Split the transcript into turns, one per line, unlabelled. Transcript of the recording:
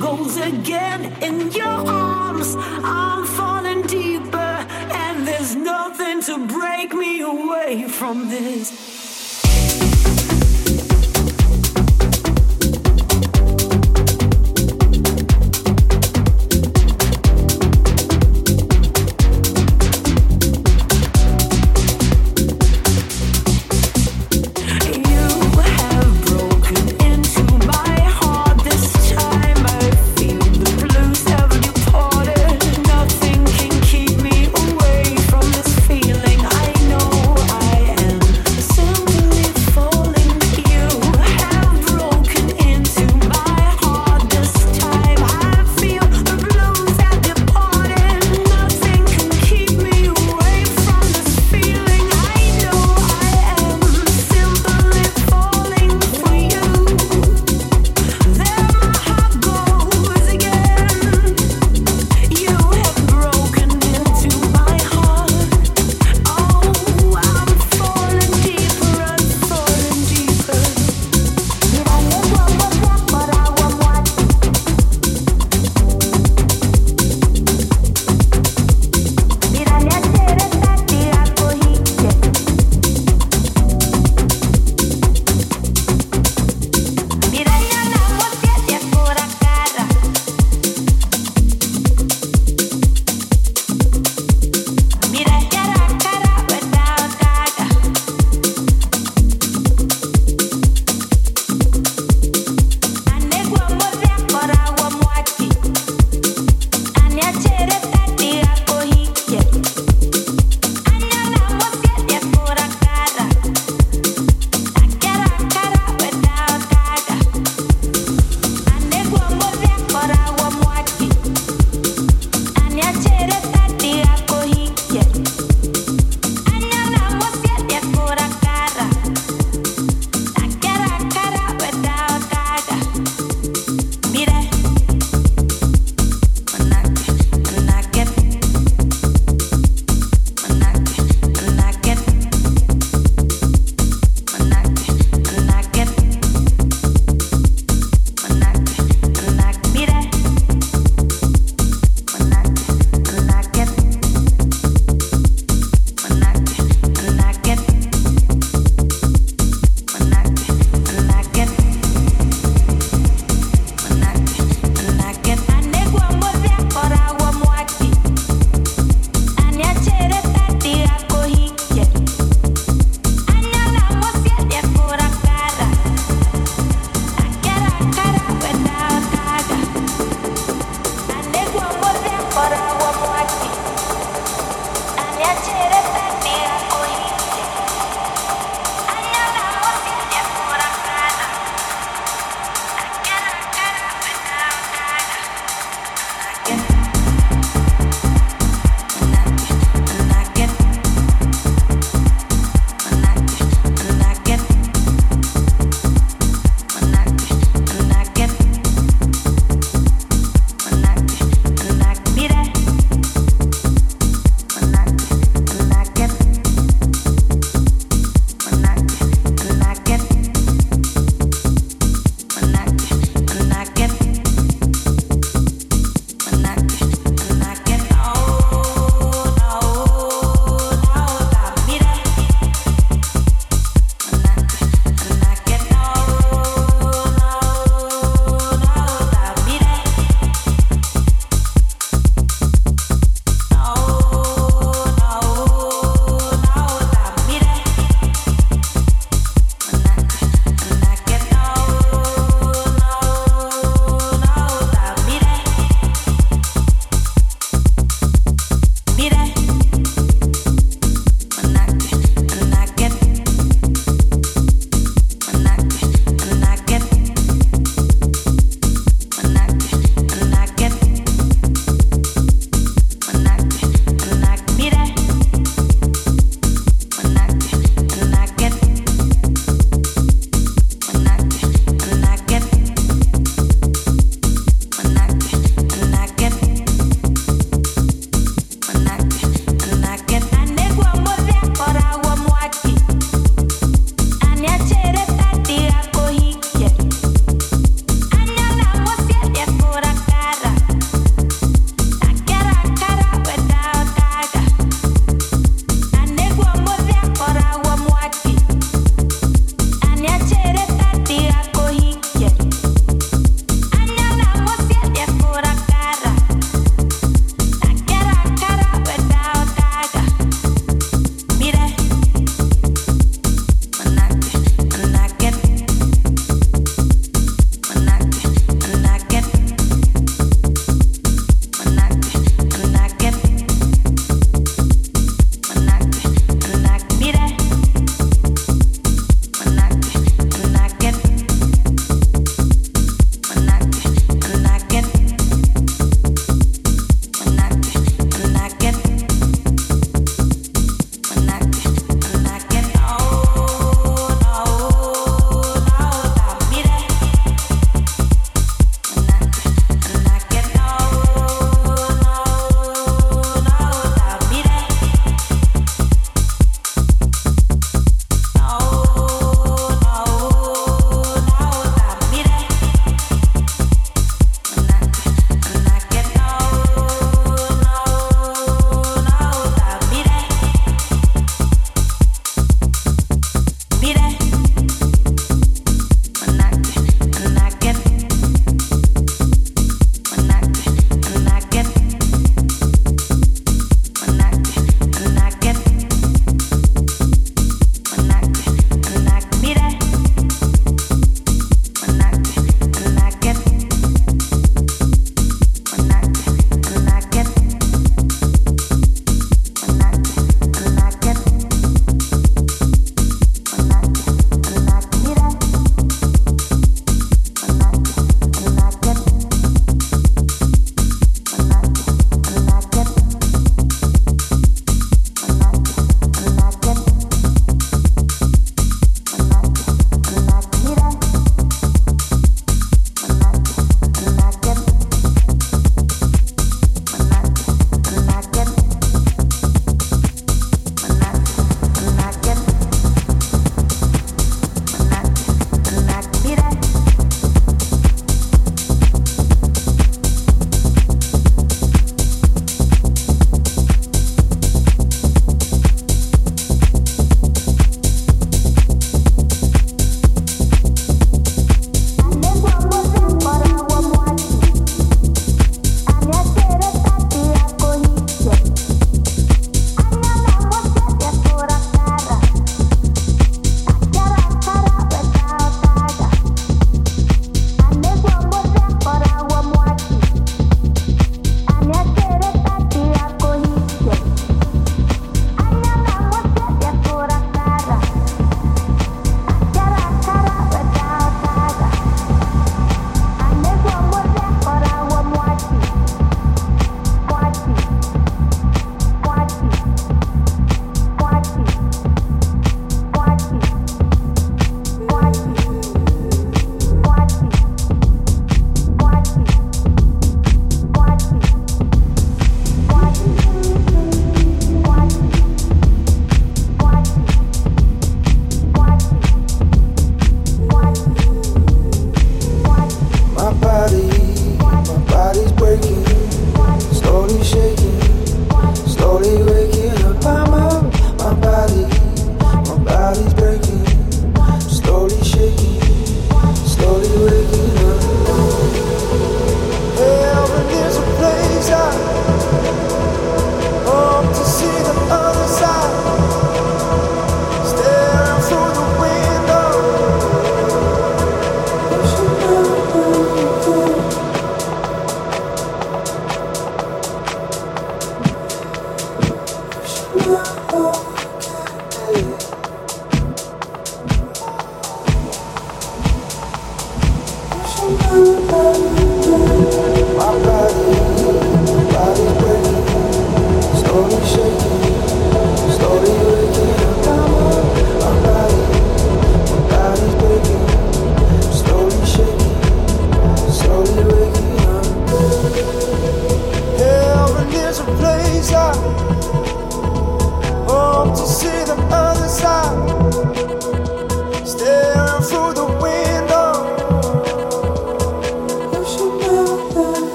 goes again in your arms. I'm falling deeper, and there's nothing to break me away from this.